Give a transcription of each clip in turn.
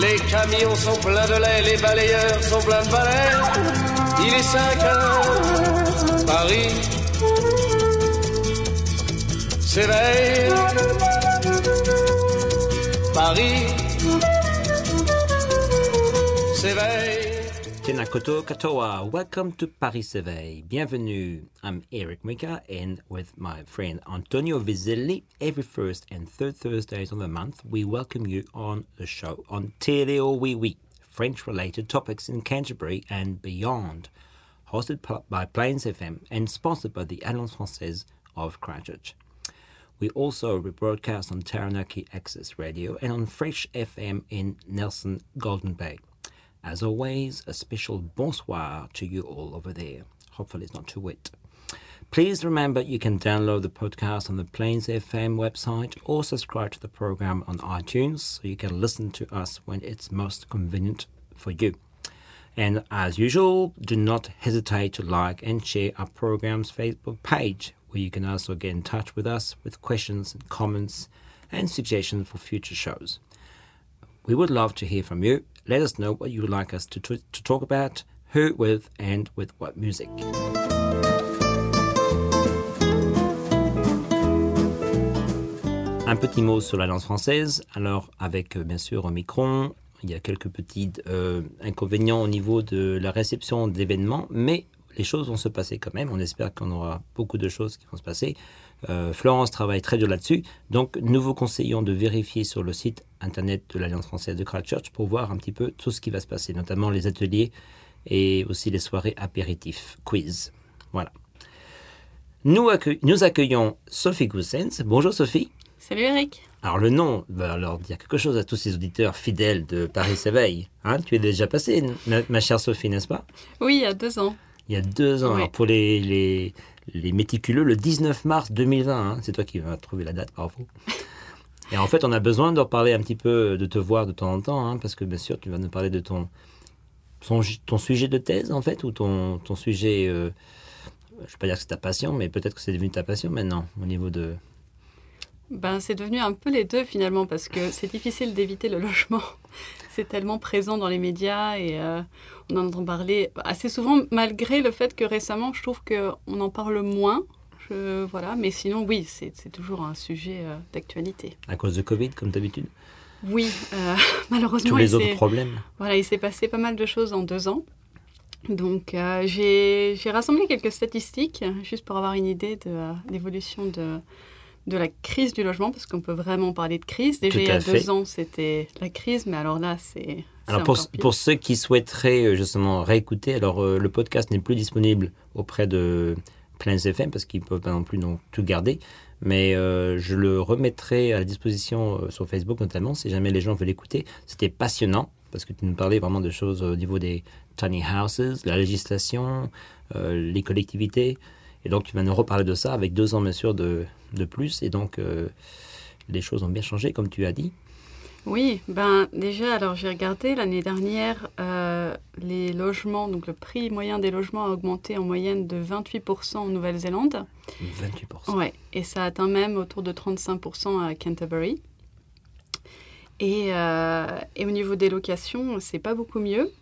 Les camions sont pleins de lait, les balayeurs sont pleins de balais. Il est 5 heures, Paris s'éveille. Paris s'éveille. Tēnā koutou katoa. Welcome to Paris Survey. Bienvenue. I'm Eric Mika and with my friend Antonio Vizzelli, every first and third Thursdays of the month, we welcome you on the show on Télé Oui Oui, French-related topics in Canterbury and beyond. Hosted by Plains FM and sponsored by the Alliance Française of Christchurch. We also rebroadcast on Taranaki Access Radio and on Fresh FM in Nelson Golden Bay. As always, a special bonsoir to you all over there. Hopefully, it's not too wet. Please remember you can download the podcast on the Plains FM website or subscribe to the program on iTunes so you can listen to us when it's most convenient for you. And as usual, do not hesitate to like and share our program's Facebook page, where you can also get in touch with us with questions and comments and suggestions for future shows. We would love to hear from you. Let us know what you would like us to, to, to talk about, who with, and with what music. Un petit mot sur la langue française. Alors, avec euh, bien sûr Omicron, il y a quelques petits euh, inconvénients au niveau de la réception d'événements, mais les choses vont se passer quand même. On espère qu'on aura beaucoup de choses qui vont se passer. Euh, Florence travaille très dur là-dessus. Donc, nous vous conseillons de vérifier sur le site internet de l'Alliance française de Christchurch pour voir un petit peu tout ce qui va se passer, notamment les ateliers et aussi les soirées apéritifs, quiz. Voilà. Nous, accue- nous accueillons Sophie Goussens. Bonjour Sophie. Salut Eric. Alors le nom va alors dire quelque chose à tous ces auditeurs fidèles de Paris s'éveille. Hein, tu es déjà passée, ma, ma chère Sophie, n'est-ce pas? Oui, il y a deux ans. Il y a deux ans. Oui. Alors, pour les, les, les méticuleux, le 19 mars 2020. hein, c'est toi qui vas trouver la date, bravo. Et en fait, on a besoin de reparler un petit peu, de te voir de temps en temps, hein, parce que bien sûr, tu vas nous parler de ton, sujet de thèse, en fait, ou ton, ton sujet, euh, je ne vais pas dire que c'est ta passion, mais peut-être que c'est devenu ta passion maintenant, au niveau de... Ben, c'est devenu un peu les deux finalement parce que c'est difficile d'éviter le logement. C'est tellement présent dans les médias et euh, on en entend parler assez souvent malgré le fait que récemment je trouve qu'on en parle moins. Je, voilà, mais sinon oui, c'est toujours un sujet euh, d'actualité. à cause de Covid, comme d'habitude? Oui, euh, malheureusement, Tous les autres problèmes. Voilà, il s'est passé pas mal de choses en deux ans. Donc, euh, j'ai j'ai rassemblé quelques statistiques, juste pour avoir une idée de euh, l'évolution de, de la crise du logement, parce qu'on peut vraiment parler de crise. Déjà, il y a fait. deux ans, c'était la crise, mais alors là, c'est. Alors pour, pour ceux qui souhaiteraient euh, justement réécouter, alors euh, le podcast n'est plus disponible auprès de Plains FM parce qu'ils ne peuvent pas non plus non, tout garder, mais euh, je le remettrai à la disposition euh, sur Facebook notamment si jamais les gens veulent l'écouter. C'était passionnant parce que tu nous parlais vraiment de choses au niveau des tiny houses, la législation, les collectivités, et donc tu vas nous reparler de ça avec deux ans bien sûr de, de plus, et donc euh, les choses ont bien changé comme tu as dit. Oui, ben déjà, alors j'ai regardé l'année dernière, euh, les logements, donc le prix moyen des logements a augmenté en moyenne de 28% en Nouvelle-Zélande. 28%. Ouais, et ça atteint même autour de 35% à Canterbury. Et, euh, et au niveau des locations, c'est pas beaucoup mieux.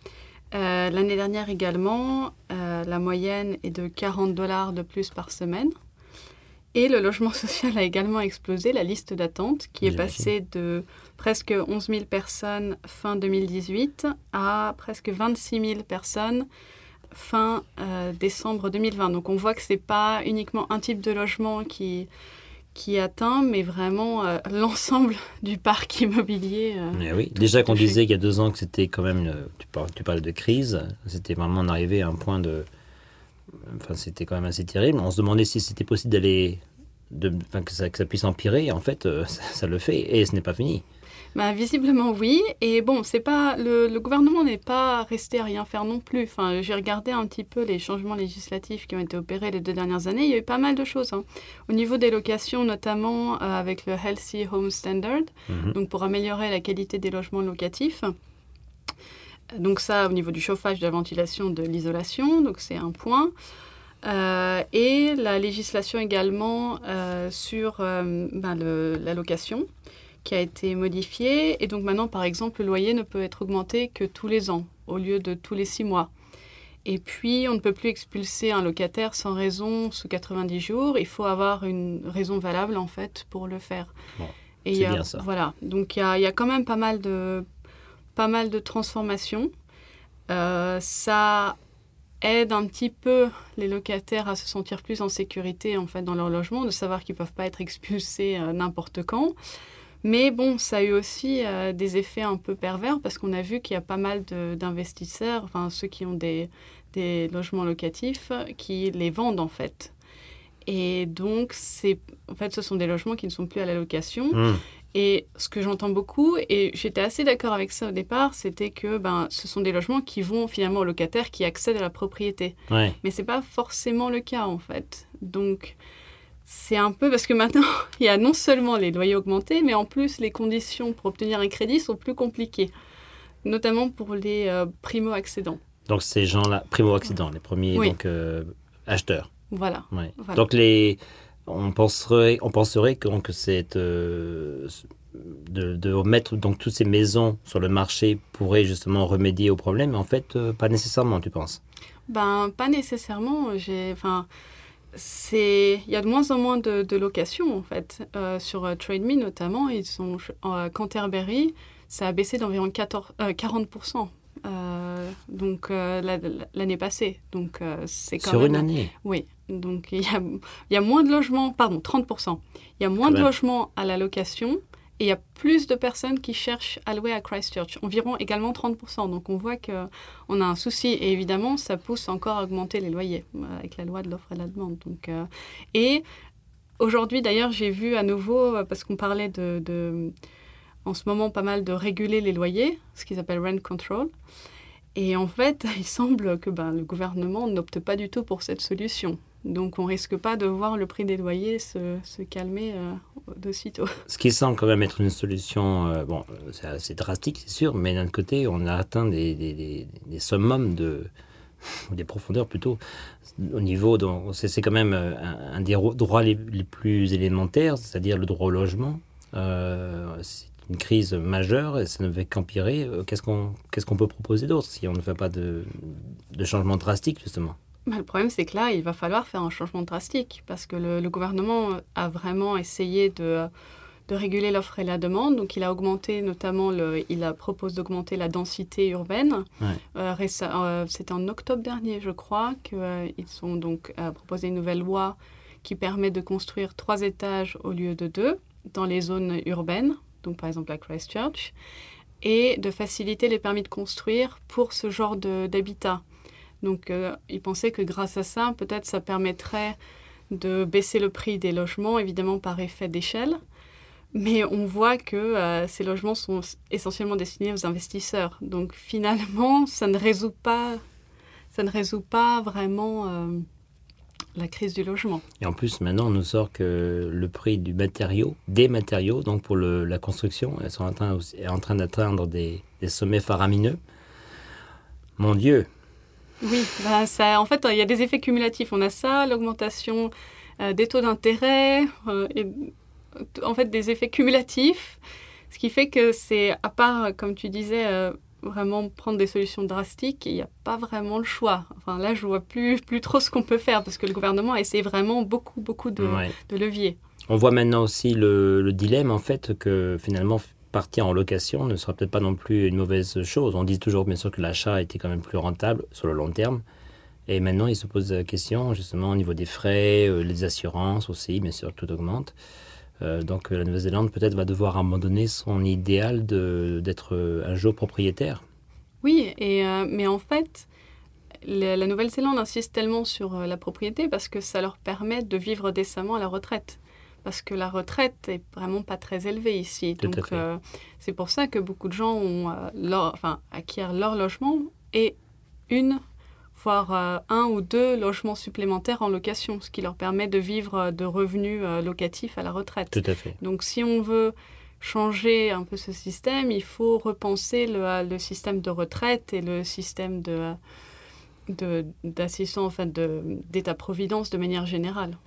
Euh, L'année dernière également, euh, la moyenne est de 40 dollars de plus par semaine. Et le logement social a également explosé, la liste d'attente, qui est passée de presque 11 000 personnes fin 2018 à presque 26 000 personnes fin euh, décembre 2020. Donc on voit que c'est pas uniquement un type de logement qui, qui atteint, mais vraiment euh, l'ensemble du parc immobilier. euh. Mais oui, déjà qu'on disait il y a deux ans que c'était quand même, une- tu, parles, tu de crise, c'était vraiment on arrivait à un point de, enfin c'était quand même assez terrible. On se demandait si c'était possible d'aller, de, enfin, que, ça, que ça puisse empirer. En fait, euh, ça, ça le fait et ce n'est pas fini. Bah, visiblement oui. Et bon, c'est pas le, le gouvernement n'est pas resté à rien faire non plus. Enfin, j'ai regardé un petit peu les changements législatifs qui ont été opérés les deux dernières années. Il y a eu pas mal de choses. hein. Au niveau des locations, notamment euh, avec le Healthy Home Standard, Mhm. donc pour améliorer la qualité des logements locatifs. Donc ça, au niveau du chauffage, de la ventilation, de l'isolation, donc c'est un point. Euh, et la législation également euh, sur euh, ben, le- la location qui a été modifiée. Et donc maintenant, par exemple, le loyer ne peut être augmenté que tous les ans au lieu de tous les six mois. Et puis, on ne peut plus expulser un locataire sans raison sous 90 jours. Il faut avoir une raison valable, en fait, pour le faire. Bon, Et il c'est y a- bien ça. Voilà. Donc, il y a, il y a quand même pas mal de, pas mal de transformations. Euh, ça aide un petit peu les locataires à se sentir plus en sécurité, en fait, dans leur logement, de savoir qu'ils ne peuvent pas être expulsés euh, n'importe quand. Mais bon, ça a eu aussi euh, des effets un peu pervers parce qu'on a vu qu'il y a pas mal d'investisseurs, enfin ceux qui ont des, des logements locatifs, qui les vendent en fait. Et donc, c'est, en fait, ce sont des logements qui ne sont plus à la location. Hmm. Et ce que j'entends beaucoup, et j'étais assez d'accord avec ça au départ, c'était que ben, ce sont des logements qui vont finalement aux locataires qui accèdent à la propriété. Ouais. Mais c'est pas forcément le cas en fait. Donc c'est un peu parce que maintenant il y a non seulement les loyers augmentés, mais en plus les conditions pour obtenir un crédit sont plus compliquées, notamment pour les euh, primo-accédants. Donc ces gens-là, primo-accident, les premiers Oui. donc, euh, acheteurs. Voilà. Ouais. Voilà. Donc les, on penserait, on penserait que, c'est euh, de, de mettre donc toutes ces maisons sur le marché pourrait justement remédier au problème, mais en fait pas nécessairement, tu penses? Ben pas nécessairement. J'ai, enfin, c'est, il y a de moins en moins de, de locations en fait Euh, sur euh, Trade Me notamment. Ils sont à Canterbury, ça a baissé d'environ 14, euh, 40 euh, donc la- la- l'année passée. Donc c'est quand Sur même une année. Oui, donc il y a, il y a moins de logements, pardon, 30%. Il y a moins Quand de même. logements à la location et il y a plus de personnes qui cherchent à louer à Christchurch, environ également 30%. Donc on voit qu'on a un souci et évidemment ça pousse encore à augmenter les loyers euh, avec la loi de l'offre et de la demande. Donc, euh, et aujourd'hui d'ailleurs j'ai vu à nouveau, euh, parce qu'on parlait de, de- en ce moment pas mal de réguler les loyers, ce qu'ils appellent rent control. Et en fait, il semble que ben, le gouvernement n'opte pas du tout pour cette solution. Donc on risque pas de voir le prix des loyers se, calmer euh, d'aussitôt. Ce qui semble quand même être une solution, euh, bon, euh, c'est assez drastique, c'est sûr, mais d'un côté, on a atteint des, des, des, summums de, des profondeurs plutôt, au niveau, dont- c'est quand même euh, un, des ro- droits les, plus élémentaires, c'est-à-dire le droit au logement. C'est une crise majeure et ça ne fait qu'empirer. Qu'est-ce qu'on qu'est-ce qu'on peut proposer d'autre si on ne fait pas de, de changement drastique, justement? Bah, le problème, c'est que là, il va falloir faire un changement drastique parce que le, le gouvernement a vraiment essayé de, de réguler l'offre et la demande. Donc, il a augmenté notamment, le, il a proposé d'augmenter la densité urbaine. Ouais. Euh, euh, C'était en octobre dernier, je crois, qu'ils ont donc euh, proposé une nouvelle loi qui permet de construire trois étages au lieu de deux dans les zones urbaines, donc par exemple à Christchurch, et de faciliter les permis de construire pour ce genre d'habitat. Donc, euh, ils pensaient que grâce à ça, peut-être ça permettrait de baisser le prix des logements, évidemment par effet d'échelle. Mais on voit que euh, ces logements sont essentiellement destinés aux investisseurs. Donc finalement, ça ne résout pas, ça ne résout pas vraiment euh, la crise du logement. Et en plus, maintenant, on nous sort que le prix du matériau, des matériaux, donc pour la construction, elles sont en train d'atteindre des, des sommets faramineux. Mon Dieu, Oui, bah, ça, en fait, il y a des effets cumulatifs. On a ça, l'augmentation euh, des taux d'intérêt, euh, et en fait des effets cumulatifs, ce qui fait que c'est, à part, comme tu disais, euh, vraiment prendre des solutions drastiques, il n'y a pas vraiment le choix. Enfin, là, je vois plus, plus trop ce qu'on peut faire parce que le gouvernement a essayé vraiment beaucoup, beaucoup de, Ouais. de leviers. On voit maintenant aussi le, le dilemme, en fait, que finalement, partir en location ne sera peut-être pas non plus une mauvaise chose. On dit toujours, bien sûr, que l'achat était quand même plus rentable sur le long terme. Et maintenant, il se pose la question, justement, au niveau des frais, euh, les assurances aussi, bien sûr, tout augmente. Euh, donc, euh, la Nouvelle-Zélande, peut-être, va devoir abandonner son idéal d'être un jour propriétaire. Oui, et, mais en fait, la, la Nouvelle-Zélande insiste tellement sur la propriété parce que ça leur permet de vivre décemment à la retraite. Parce que la retraite est vraiment pas très élevée ici. Tout Donc euh, c'est pour ça que beaucoup de gens ont, euh, leur, enfin, acquièrent leur logement et une, voire euh, un ou deux logements supplémentaires en location, ce qui leur permet de vivre de revenus locatifs à la retraite. Tout à fait. Donc si on veut changer un peu ce système, il faut repenser le, le système de retraite et le système de de- d'assistance, enfin de- d'état-providence de manière générale.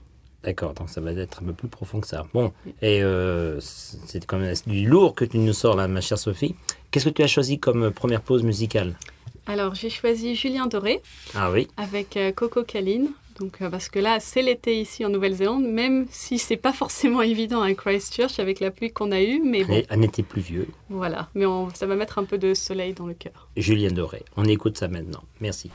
D'accord, donc ça va être un peu plus profond que ça. Bon, et euh, c'est quand même du lourd que tu nous sors là, ma chère Sophie. Qu'est-ce que tu as choisi comme première pause musicale? Alors j'ai choisi Julien Doré Ah oui, avec euh, Coco Caline. Donc, euh, parce que là, c'est l'été ici en Nouvelle-Zélande, même si c'est pas forcément évident à Christchurch avec la pluie qu'on a eue, mais bon, un été pluvieux. voilà. Mais on- ça va mettre un peu de soleil dans le cœur. Julien Doré. On écoute ça maintenant. Merci.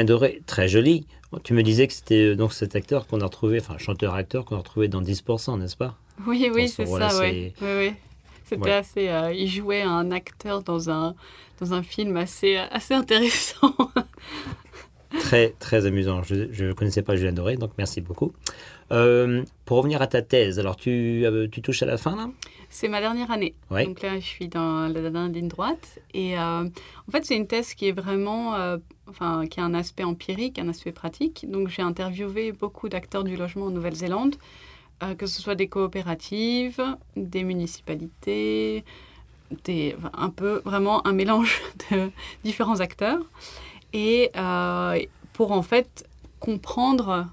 Julien Doré, très joli. Tu me disais que c'était euh, donc cet acteur qu'on a retrouvé, enfin chanteur-acteur qu'on a retrouvé dans 10%, n'est-ce pas? Oui, oui, ce c'est ça, oui. Oui, oui. C'était Ouais. assez. euh, il jouait un acteur dans un, dans un film assez, assez intéressant. très, très amusant. Je ne connaissais pas Julien Doré, donc merci beaucoup. Euh, pour revenir à ta thèse, alors tu, euh, tu touches à la fin là? C'est ma dernière année. Ouais. Donc là, je suis dans la dernière ligne droite. Et euh, en fait, c'est une thèse qui est vraiment, euh, enfin, qui a un aspect empirique, un aspect pratique. Donc j'ai interviewé beaucoup d'acteurs du logement en Nouvelle-Zélande, euh, que ce soit des coopératives, des municipalités, des, enfin, un peu vraiment un mélange de différents acteurs. Et euh, pour en fait comprendre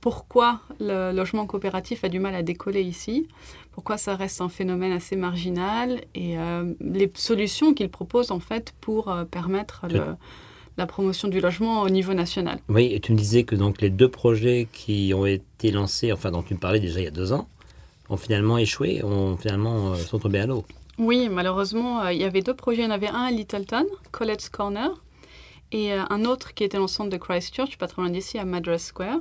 pourquoi le logement coopératif a du mal à décoller ici, pourquoi ça reste un phénomène assez marginal et euh, les solutions qu'il propose en fait pour euh, permettre le- la promotion du logement au niveau national. Oui, et tu me disais que donc les deux projets qui ont été lancés, enfin dont tu me parlais déjà il y a deux ans, ont finalement échoué, ont finalement euh, sont tombés à l'eau. Oui, malheureusement, euh, il y avait deux projets. Il y en avait un à Littleton, Colette's Corner, et euh, un autre qui était dans le centre de Christchurch, pas très loin d'ici, à Madras Square,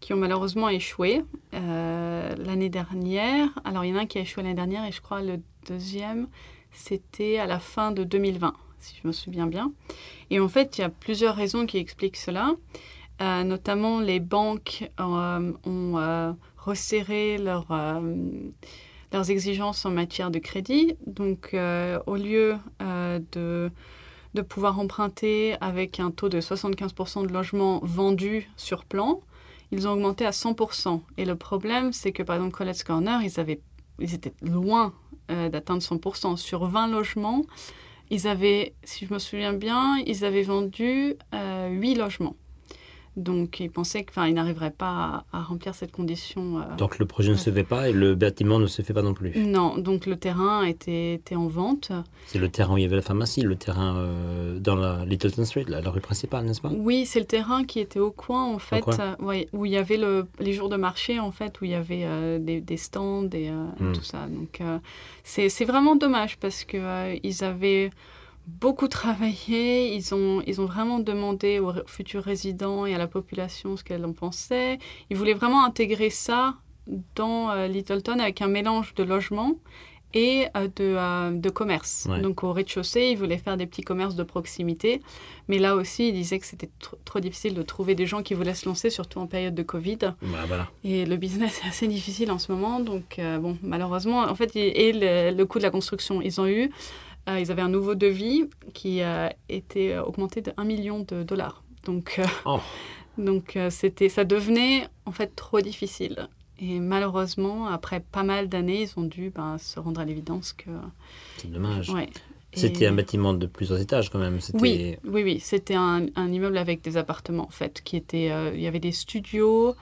qui ont malheureusement échoué l'année dernière. Alors, il y en a un qui a échoué l'année dernière, et je crois le deuxième, c'était à la fin de 2020, si je me souviens bien. Et en fait, il y a plusieurs raisons qui expliquent cela. Euh, notamment, les banques euh, ont euh, resserré leur, leurs exigences en matière de crédit. Donc, au lieu de, de pouvoir emprunter avec un taux de 75% de logements vendus sur plan, ils ont augmenté à 100%. Et le problème, c'est que, par exemple, Colette's Corner, ils, avaient, ils étaient loin d'atteindre 100%. Sur 20 logements, ils avaient, si je me souviens bien, ils avaient vendu euh, 8 logements. Donc, ils pensaient qu'ils n'arriveraient pas à, à remplir cette condition. euh, Donc le projet ne se fait pas et le bâtiment ne se fait pas non plus. non, donc le terrain était, était en vente. C'est le terrain où il y avait la pharmacie, le terrain euh, dans la Littleton Street, la, la rue principale, n'est-ce pas? Oui, c'est le terrain qui était au coin, en fait, coin. euh, ouais, où il y avait le, les jours de marché, en fait, où il y avait euh, des, des stands et, euh, et Mm. tout ça. Donc, c'est vraiment dommage parce que euh, ils avaient beaucoup travaillé. Ils ont, ils ont vraiment demandé aux futurs résidents et à la population ce qu'elle en pensait. Ils voulaient vraiment intégrer ça dans euh, Littleton avec un mélange de logement et euh, de, euh, de commerce. Ouais. Donc au rez-de-chaussée, ils voulaient faire des petits commerces de proximité. Mais là aussi, ils disaient que c'était tr- trop difficile de trouver des gens qui voulaient se lancer, surtout en période de Covid. Bah, voilà. Et le business est assez difficile en ce moment. Donc, euh, bon, malheureusement, en fait, et et le, le coût de la construction, ils ont eu, euh, ils avaient un nouveau devis qui a été euh, augmenté de 1 million de dollars. Donc, euh, Oh. donc euh, c'était, ça devenait en fait trop difficile. Et malheureusement, après pas mal d'années, ils ont dû ben, se rendre à l'évidence que. C'est dommage. Ouais. C'était un bâtiment de plusieurs étages quand même. Oui, oui, oui. C'était un, un immeuble avec des appartements, en fait, qui étaient... euh, il y avait des studios,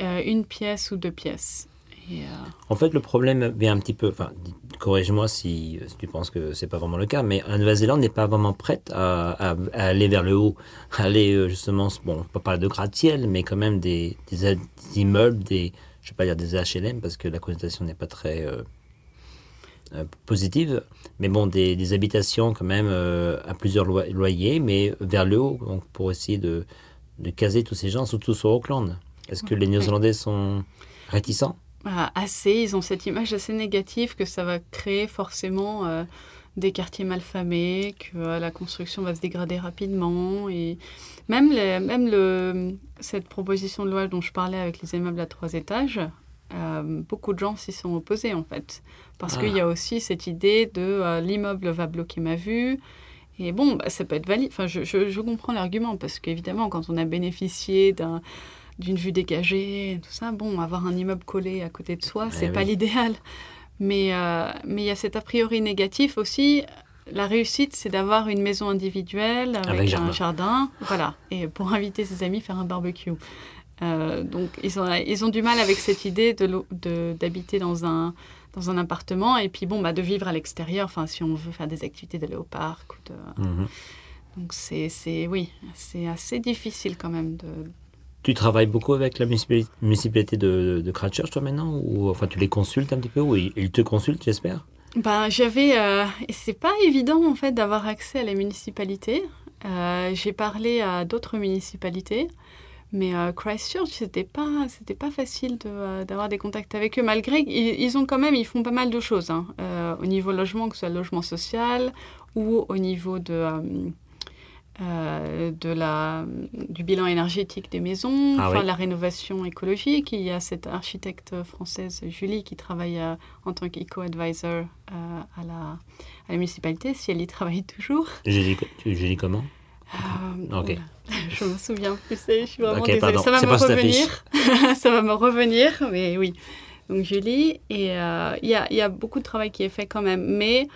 euh, une pièce ou deux pièces. Et, En fait, le problème vient un petit peu. Enfin, corrige-moi si, si tu penses que c'est pas vraiment le cas, mais la Nouvelle-Zélande n'est pas vraiment prête à, à- à aller vers le haut, à aller euh, justement, bon, on peut pas parler de gratte-ciel, mais quand même des, des, a- des immeubles, des, je vais pas dire des HLM parce que la connotation n'est pas très euh, euh, positive, mais bon, des, des habitations quand même euh, à plusieurs loyers, mais vers le haut, donc pour essayer de, de caser tous ces gens, surtout sur Auckland. Est-ce que les Néo-Zélandais sont réticents? Assez, ils ont cette image assez négative que ça va créer forcément euh, des quartiers malfamés, que euh, la construction va se dégrader rapidement. Et même, les- même le, cette proposition de loi dont je parlais avec les immeubles à trois étages, euh, beaucoup de gens s'y sont opposés en fait. Parce Ah. qu'il y a aussi cette idée de l'immeuble va bloquer ma vue. Et bon, bah, ça peut être valide. Enfin, je, je- je comprends l'argument parce qu'évidemment, quand on a bénéficié d'un d'une vue dégagée, tout ça, bon, avoir un immeuble collé à côté de soi, c'est Eh pas oui. l'idéal. Mais euh, mais il y a cet a priori négatif aussi. La réussite, c'est d'avoir une maison individuelle avec, Avec jardin. un jardin, voilà, et pour inviter ses amis faire un barbecue. Euh, donc ils ont ils ont du mal avec cette idée de d'habiter dans un dans un appartement et puis bon bah de vivre à l'extérieur. Enfin, si on veut faire des activités, d'aller au parc ou de Mhm. donc c'est c'est oui, c'est assez difficile quand même de Tu travailles beaucoup avec la municipali- municipalité de, de Christchurch, toi, maintenant Ou enfin, tu les consultes un petit peu Ou ils te consultent, j'espère? Ben, j'avais. euh, c'est pas évident, en fait, d'avoir accès à la municipalité. Euh, J'ai parlé à d'autres municipalités, mais euh, Christchurch, c'était pas, pas facile euh, d'avoir des contacts avec eux, malgré ils, ont quand même, ils font pas mal de choses, hein, euh, au niveau logement, que ce soit logement social ou au niveau de. Euh, de la, du bilan énergétique des maisons, Ah enfin, oui. la rénovation écologique. Il y a cette architecte française, Julie, qui travaille euh, en tant qu'eco-advisor euh, à, la, à la municipalité, si elle y travaille toujours. J'ai dit comment? Ok. oula, Je me souviens plus, je suis vraiment Ok, désolée. Ça va me revenir. ça va me revenir, mais oui. Donc Julie, et il y, a, il y a beaucoup de travail qui est fait quand même. Mais,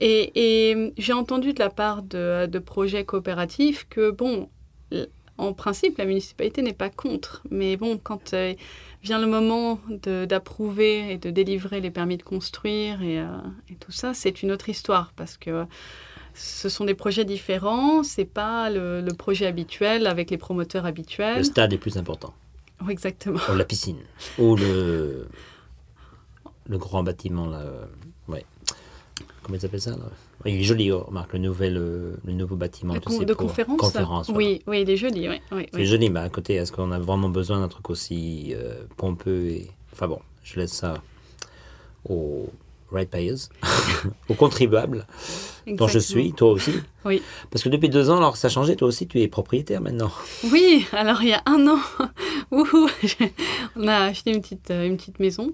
et, et j'ai entendu de la part de, de projets coopératifs que, bon, en principe, la municipalité n'est pas contre. Mais bon, quand euh, vient le moment d'approuver et de délivrer les permis de construire et, euh, et tout ça, c'est une autre histoire parce que ce sont des projets différents, c'est pas le, le projet habituel avec les promoteurs habituels. Le stade est plus important. Oui, exactement. Ou la piscine. Ou le, le grand bâtiment, là. euh, Ouais. Comment ils appellent ça là Il est joli, oh, remarque, le, nouvel, euh, le nouveau bâtiment. Con- sais, de pour- conférence conférence, voilà. Oui, oui, il est joli. Oui, oui, C'est oui. joli, mais à côté, est-ce qu'on a vraiment besoin d'un truc aussi euh, pompeux et... Enfin bon, je laisse ça aux ratepayers, aux contribuables, dont je suis, toi aussi. Oui. Parce que depuis deux ans, alors ça a changé, toi aussi, tu es propriétaire maintenant. Oui, alors il y a un an, on a acheté une petite, euh, une petite maison.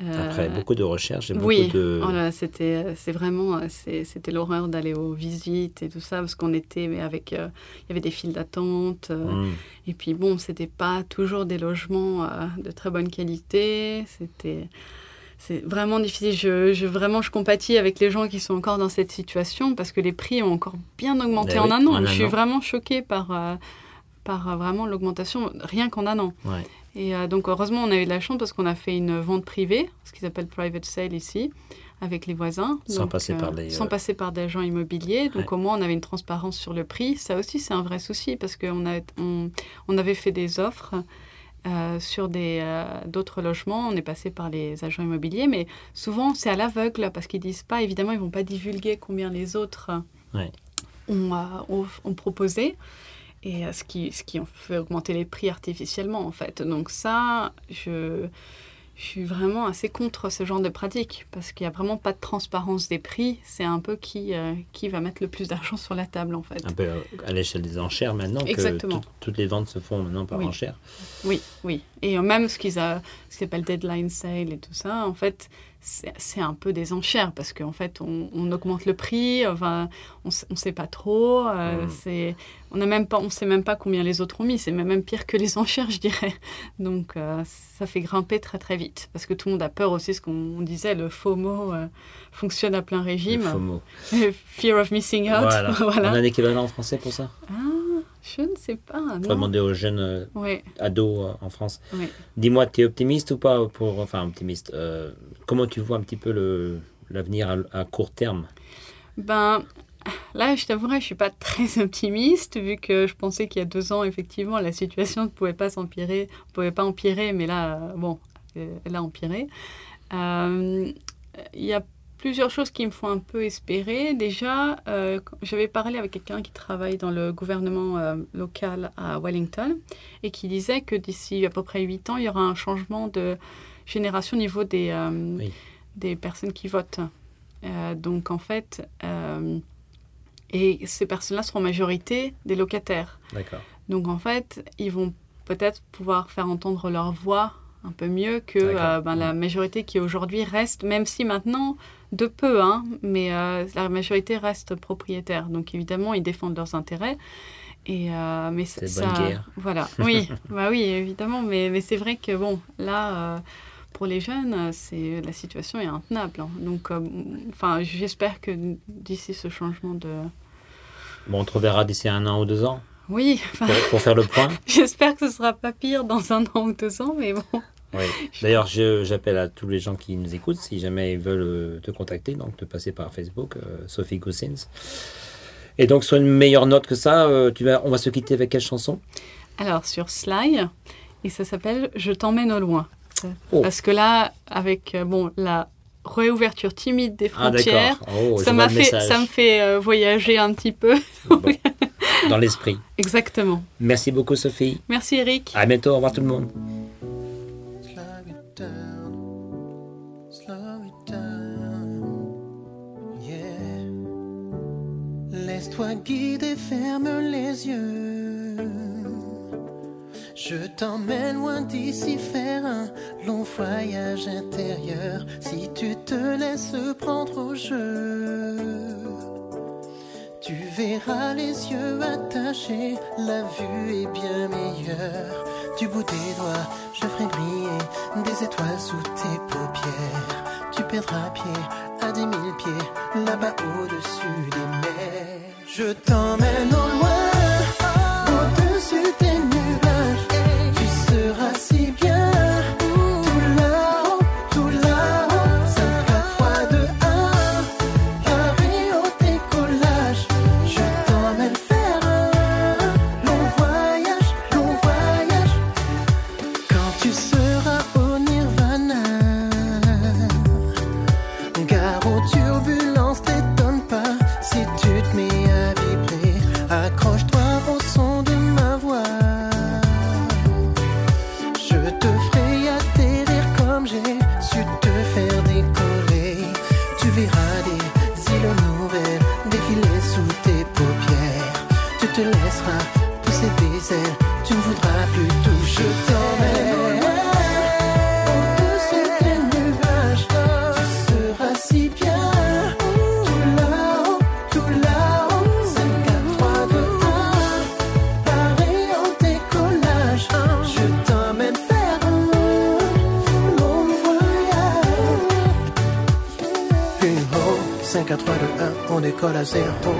Euh, Après beaucoup de recherches et beaucoup oui, de... oh là là, c'était, euh, c'est vraiment, euh, c'était l'horreur d'aller aux visites et tout ça, parce qu'on était, mais avec, euh, il y avait des files d'attente, euh, Hmm. et puis bon, c'était pas toujours des logements euh, de très bonne qualité, c'était, c'est vraiment difficile. Je, je- vraiment, je compatis avec les gens qui sont encore dans cette situation, parce que les prix ont encore bien augmenté Eh en oui, un an. en je suis an. vraiment choquée par, par euh, vraiment l'augmentation, rien qu'en un an. Ouais. Et euh, donc, heureusement, on a eu de la chance parce qu'on a fait une vente privée, ce qu'ils appellent private sale ici, avec les voisins. Sans Donc, passer par Sans euh, passer par des agents immobiliers. Donc, Ouais. au moins, on avait une transparence sur le prix. Ça aussi, c'est un vrai souci parce qu'on a, on, on avait fait des offres. sur d'autres logements, on est passé par les agents immobiliers, mais souvent c'est à l'aveugle parce qu'ils disent pas, évidemment, ils vont pas divulguer combien les autres Ouais. ont, ont, ont proposé et ce qui, ce qui fait augmenter les prix artificiellement en fait. Donc ça, je, je suis vraiment assez contre ce genre de pratique parce qu'il n'y a vraiment pas de transparence des prix. C'est un peu qui, euh, qui va mettre le plus d'argent sur la table en fait. Un peu euh, à l'échelle des enchères maintenant, Exactement. tout- toutes les ventes se font maintenant par Oui. enchères. Oui, oui. Et même ce qu'ils ce qu'ils appellent deadline sale et tout ça, en fait, c'est un peu des enchères parce qu'en fait, on, on augmente le prix, enfin, on ne sait pas trop. euh, Mm. c'est, on on sait même pas combien les autres ont mis. C'est même pire que les enchères, je dirais. Donc, euh, ça fait grimper très très vite parce que tout le monde a peur aussi. Ce qu'on disait, le FOMO euh, fonctionne à plein Le régime. FOMO. Fear of missing out. Voilà. Voilà. On a un équivalent en français pour ça? Ah, je ne sais pas. Il faut demander aux jeunes euh, ados euh, en France. Dis-moi, tu es optimiste ou pas pour, Enfin, optimiste. euh, comment tu vois un petit peu l'avenir à, à court terme? Ben, là, je t'avouerai, je suis pas très optimiste, vu que je pensais qu'il y a deux ans, effectivement, la situation ne pouvait pas s'empirer, pouvait pas empirer, mais là, bon, elle a empiré. Il y a plusieurs choses qui me font un peu espérer. Déjà, euh, j'avais parlé avec quelqu'un qui travaille dans le gouvernement euh, local à Wellington et qui disait que d'ici à peu près huit ans, il y aura un changement de génération au niveau des, euh, Oui. des personnes qui votent. Donc, en fait, et ces personnes-là seront en majorité des locataires. Donc, en fait, ils vont peut-être pouvoir faire entendre leur voix un peu mieux que euh, ben, la majorité qui aujourd'hui reste, même si maintenant, de peu, hein, mais euh, la majorité reste propriétaire. Donc, évidemment, ils défendent leurs intérêts. Et, euh, mais C'est ça, bonne guerre. Voilà, oui, bah oui, évidemment. Mais, mais c'est vrai que, bon, là, euh, pour les jeunes, c'est la situation est intenable. hein. Donc, enfin, j'espère que d'ici ce changement de... Bon, on te reverra d'ici un an ou deux ans Oui, pour, pour faire le point. j'espère que ce sera pas pire dans un an ou deux ans, mais bon. Oui. D'ailleurs, j'appelle à tous les gens qui nous écoutent, si jamais ils veulent euh, te contacter, donc de passer par Facebook, euh, Sophie Goussins. Et donc, sur une meilleure note que ça, euh, tu vas, on va se quitter avec quelle chanson? Alors, sur Sly, et ça s'appelle Je t'emmène au loin. Oh. Parce que là, avec bon, la réouverture timide des Ah, frontières. Oh, ça, m'a fait, ça me fait euh, voyager un petit peu. Bon. dans l'esprit. Exactement. Merci beaucoup, Sophie. Merci Eric. À bientôt. Au revoir, tout le monde. Yeah. Laisse-toi guider, ferme les yeux. Je t'emmène loin d'ici faire un long voyage intérieur. Si tu te laisses prendre au jeu, tu verras les yeux attachés. La vue est bien meilleure. Du bout des doigts, je ferai briller des étoiles sous tes paupières. Tu perdras pied à dix mille pieds là-bas au-dessus des mers. Je t'emmène au loin, 5 4 3, 2, 1, on décolle à zéro.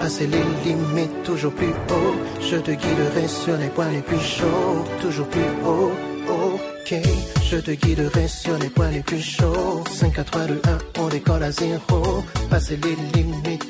Passer les limites, toujours plus haut. Je te guiderai sur les points les plus chauds, toujours plus haut. Ok, je te guiderai sur les points les plus chauds. 5 4 3, 2, 1, on décolle à zéro. Passer les limites,